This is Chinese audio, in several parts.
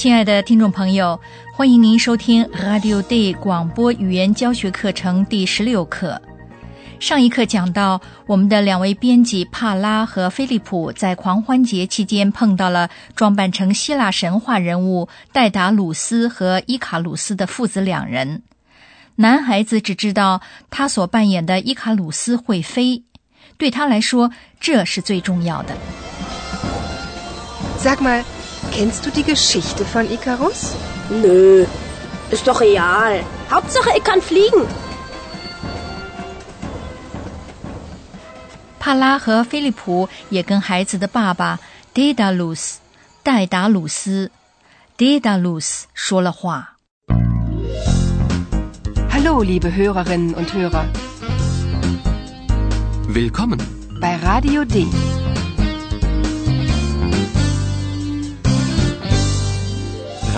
亲爱的听众朋友，欢迎您收听 Radio Day 广播语言教学课程第十六课。上一课讲到，我们的两位编辑帕拉和菲利普在狂欢节期间碰到了装扮成希腊神话人物戴达鲁斯和伊卡鲁斯的父子两人。男孩子只知道他所扮演的伊卡鲁斯会飞，对他来说这是最重要的。Sag mal. Kennst du die Geschichte von Icarus? Nö, ist doch real. Hauptsache, ich kann fliegen. 帕拉和菲利普也跟孩子的爸爸 Daedalus 戴达鲁斯 Daedalus 说了话。Hallo, liebe Hörerinnen und Hörer. Willkommen bei Radio D.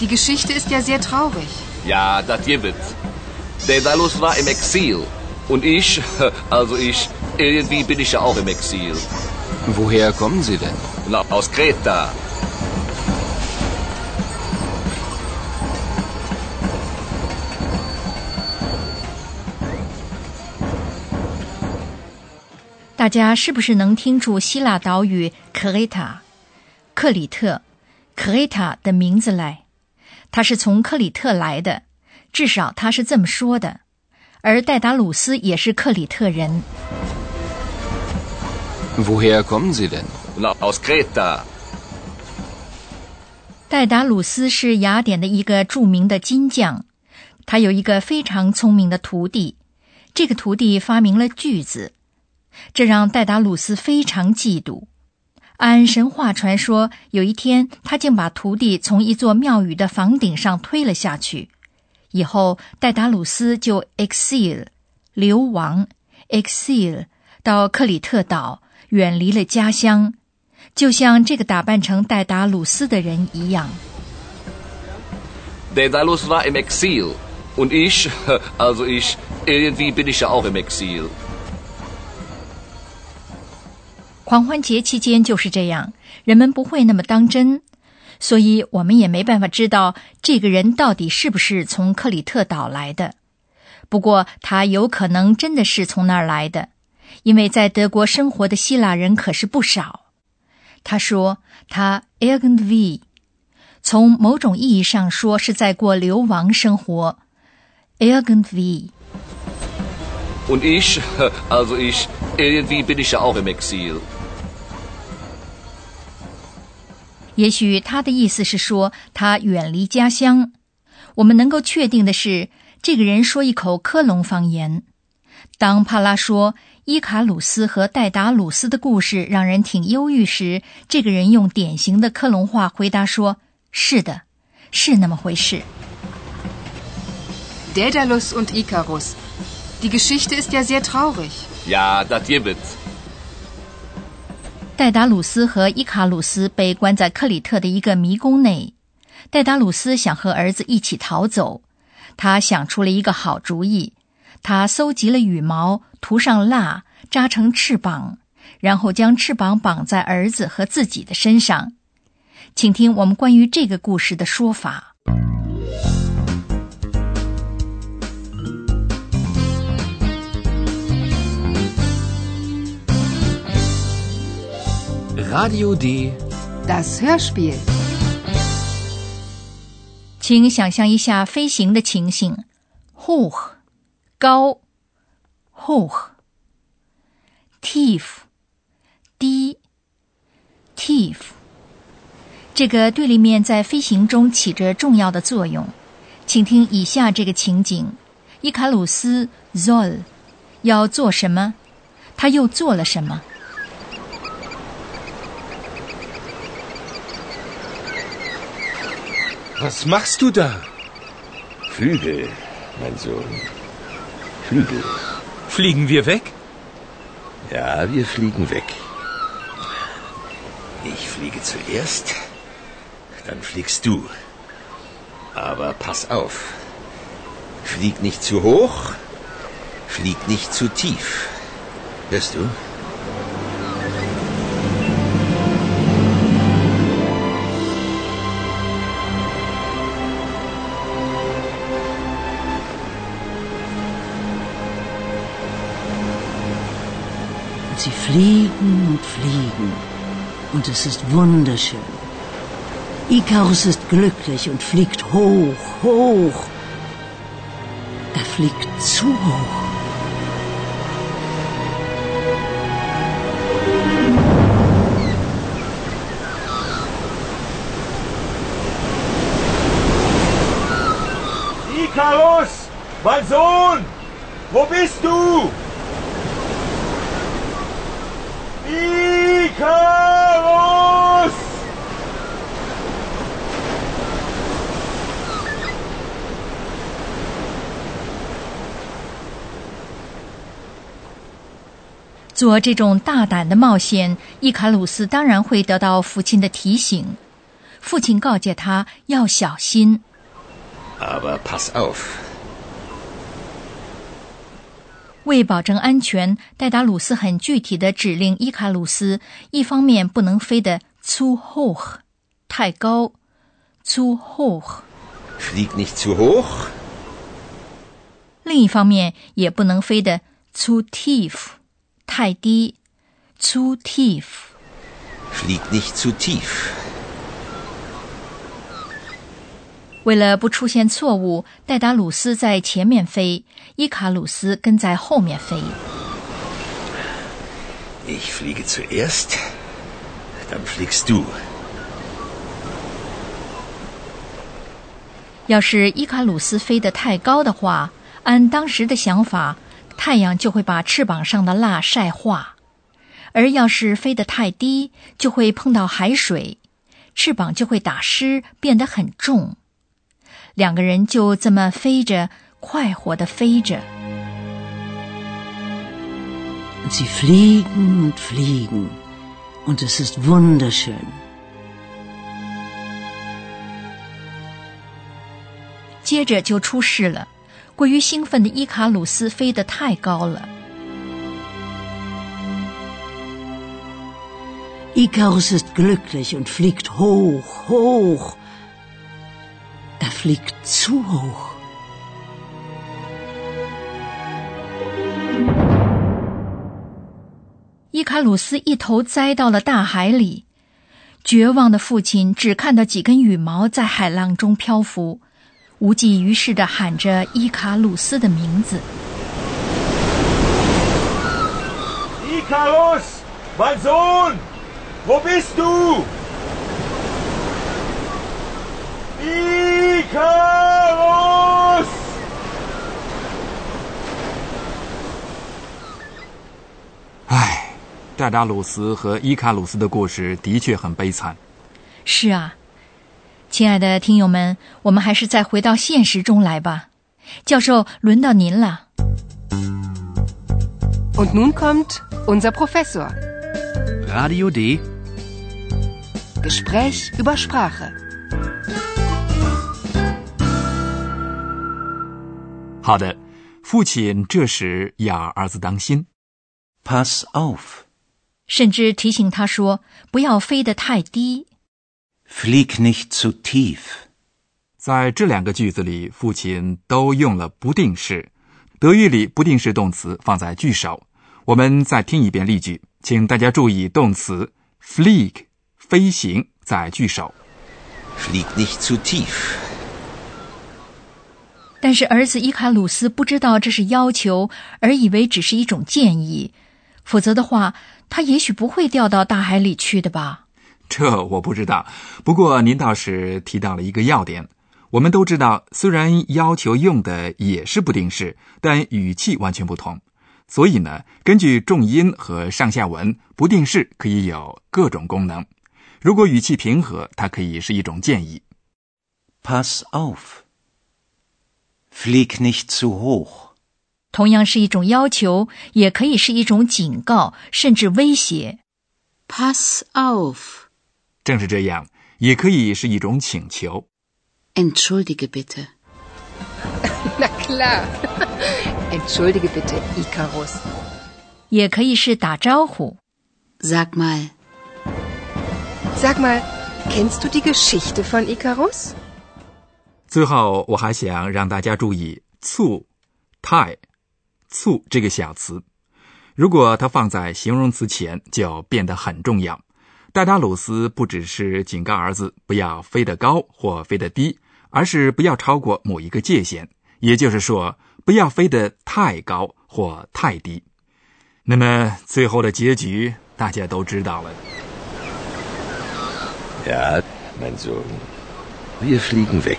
Die Geschichte ist ja sehr traurig. Ja, das gibt Daedalus war im Exil. Und ich, also ich, irgendwie bin ich ja auch im Exil. Woher kommen Sie denn? Na, aus Kreta. 大家是不是能听出希腊岛屿克里塔、克里特、克里塔的名字来？ 他是从克里特来的，至少他是这么说的。而戴达鲁斯也是克里特人。Woher kommen Sie denn? Aus Kreta. 戴达鲁斯是雅典的一个著名的金匠，他有一个非常聪明的徒弟。这个徒弟发明了锯子，这让戴达鲁斯非常嫉妒。按神话传说，有一天他竟把徒弟从一座庙宇的房顶上推了下去。以后，戴达鲁斯就 exile 流亡，exile 到克里特岛，远离了家乡，就像这个打扮成戴达鲁斯的人一样。Daedalus war im Exil und ich, also ich, irgendwie bin ich ja auch im Exil. 狂欢节期间就是这样，人们不会那么当真，所以我们也没办法知道这个人到底是不是从克里特岛来的。不过他有可能真的是从那儿来的，因为在德国生活的希腊人可是不少。他说他 irgendwie，从某种意义上说是在过流亡生活，irgendwie。Und ich, also ich, irgendwie bin ich ja auch im Exil. 也许他的意思是说他远离家乡。我们能够确定的是，这个人说一口科隆方言。当帕拉说伊卡鲁斯和戴达鲁斯的故事让人挺忧郁时，这个人用典型的科隆话回答说：“是的，是那么回事。” Daedalus und Icarus. Die Geschichte ist ja sehr traurig. Ja, das gibt 戴达鲁斯和伊卡鲁斯被关在克里特的一个迷宫内。戴达鲁斯想和儿子一起逃走，他想出了一个好主意。他搜集了羽毛，涂上蜡，扎成翅膀，然后将翅膀绑在儿子和自己的身上。请听我们关于这个故事的说法。Radio D. Das Hörspiel. 请想象一下飞行的情形：hoch 高 hoch，tief，低，tief。这个对立面在飞行中起着重要的作用。请听以下这个情景：伊卡鲁斯 Zoll 要做什么？他又做了什么？Was machst du da? Flügel, mein Sohn. Flügel. Fliegen wir weg? Ja, wir fliegen weg. Ich fliege zuerst, dann fliegst du. Aber pass auf. Flieg nicht zu hoch, flieg nicht zu tief. Hörst du? Und sie fliegen und fliegen. Und es ist wunderschön. Ikarus ist glücklich und fliegt hoch, hoch. Er fliegt zu hoch. Ikarus! Mein Sohn! Wo bist du? 做这种大胆的冒险，伊卡鲁斯当然会得到父亲的提醒。父亲告诫他要小心。Aber pass auf. 为保证安全，戴达鲁斯很具体的指令伊卡鲁斯：一方面不能飞得 zu hoch，太高；zu hoch。Flieg nicht zu hoch, 另一方面也不能飞得 zu tief，太低；zu tief。flieg nicht zu tief. 为了不出现错误，戴达鲁斯在前面飞，伊卡鲁斯跟在后面飞。Ich fliege zuerst, dann fliegst du. 要是伊卡鲁斯飞得太高的话，按当时的想法，太阳就会把翅膀上的蜡晒化；而要是飞得太低，就会碰到海水，翅膀就会打湿，变得很重。两个人就这么飞着，快活的飞着。Sie fliegen und fliegen. Und es ist wunderschön. 接着就出事了，过于兴奋的伊卡鲁斯飞得太高了。Ikarus ist glücklich und fliegt hoch, hoch. Er fliegt zu hoch. 伊卡鲁斯一头栽到了大海里，绝望的父亲只看到几根羽毛在海浪中漂浮，无济于事的喊着伊卡鲁斯的名字。Ikarus! Mein Sohn! Wo bist du? Ikarus! 唉，戴达鲁斯和伊卡鲁斯的故事的确很悲惨。是啊，亲爱的听友们，我们还是再回到现实中来吧。教授，轮到您了。Und nun kommt unser Professor. Radio D. Gespräch über Sprache. 好的，父亲这时要儿子当心，Pass off，甚至提醒他说不要飞得太低。Flieg nicht zu tief. 在这两个句子里，父亲都用了不定式。德语里不定式动词放在句首。我们再听一遍例句，请大家注意动词 flieg 飞行在句首。Flieg nicht zu tief. 但是儿子伊卡鲁斯不知道这是要求，而以为只是一种建议。否则的话，他也许不会掉到大海里去的吧？这我不知道。不过您倒是提到了一个要点。我们都知道，虽然要求用的也是不定式，但语气完全不同。所以呢，根据重音和上下文，不定式可以有各种功能。如果语气平和，它可以是一种建议。Pass auf，flieg nicht zu hoch。同样是一种要求，也可以是一种警告，甚至威胁。Pass auf。正是这样，也可以是一种请求。Entschuldige bitte。 Na klar. Entschuldige bitte, Icarus. 也可以是打招呼。 Sag mal。 Sag mal, kennst du die Geschichte von Icarus? 最后，我还想让大家注意“醋”、“太”、“醋”这个小词，如果它放在形容词前，就变得很重要。戴达鲁斯不只是警告儿子不要飞得高或飞得低，而是不要超过某一个界限，也就是说，不要飞得太高或太低。那么，最后的结局大家都知道了。Ja, mein Sohn. Wir fliegen weg.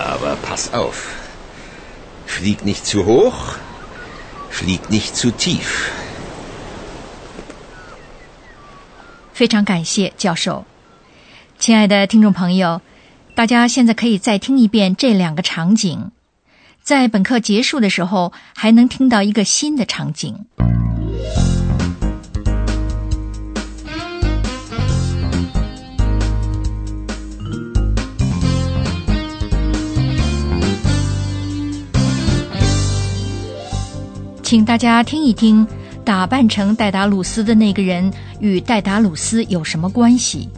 Aber pass auf. Flieg nicht zu hoch, flieg nicht zu tief. 非常感谢教授，亲爱的听众朋友，大家现在可以再听一遍这两个场景，在本课结束的时候还能听到一个新的场景。请大家听一听，打扮成戴达鲁斯的那个人与戴达鲁斯有什么关系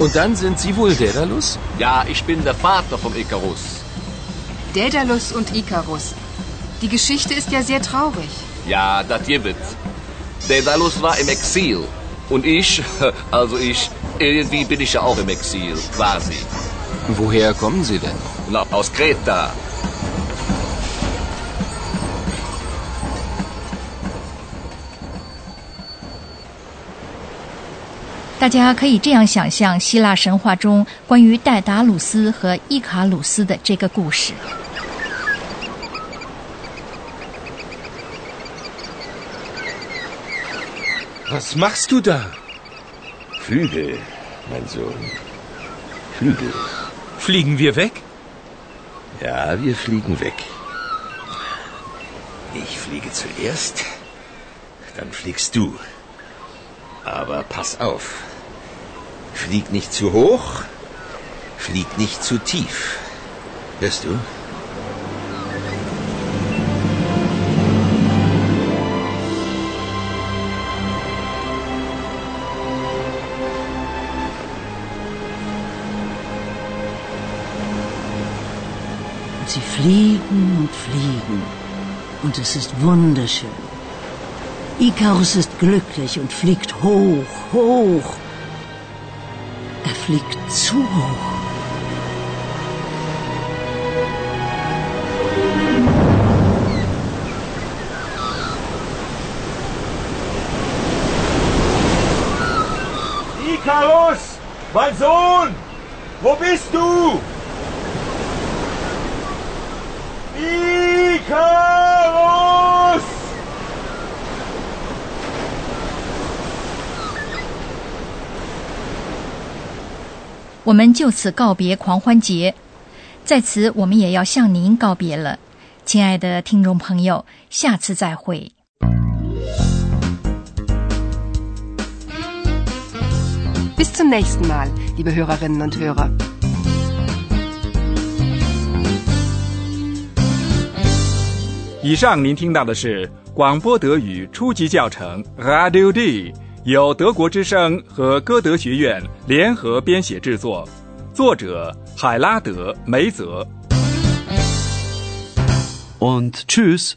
？Und dann sind Sie wohl Daedalus? Ja, ich bin der Vater vom Icarus. Daedalus und Icarus. Die Geschichte ist ja sehr traurig. Ja, das gibt. Daedalus war im Exil. Und ich, also ich, 大家可以这样想象希腊神话中关于戴达鲁斯和伊卡鲁斯的这个故事。Flügel, mein Sohn. Flügel. Fliegen wir weg? Ja, wir fliegen weg. Ich fliege zuerst, dann fliegst du. Aber pass auf. Flieg nicht zu hoch, flieg nicht zu tief. Hörst du? Und sie fliegen und fliegen. Und es ist wunderschön. Ikarus ist glücklich und fliegt hoch, hoch. Er fliegt zu hoch. Icarus! Mein Sohn! Wo bist du? Icarus! 我们就此告别狂欢节，在此我们也要向您告别了，亲爱的听众朋友，下次再会。Bis zum nächsten Mal, liebe Hörerinnen und Hörer. 以上您听到的是广播德语初级教程 Radio D，由德国之声和歌德学院联合编写制作，作者海拉德·梅泽。Want choose?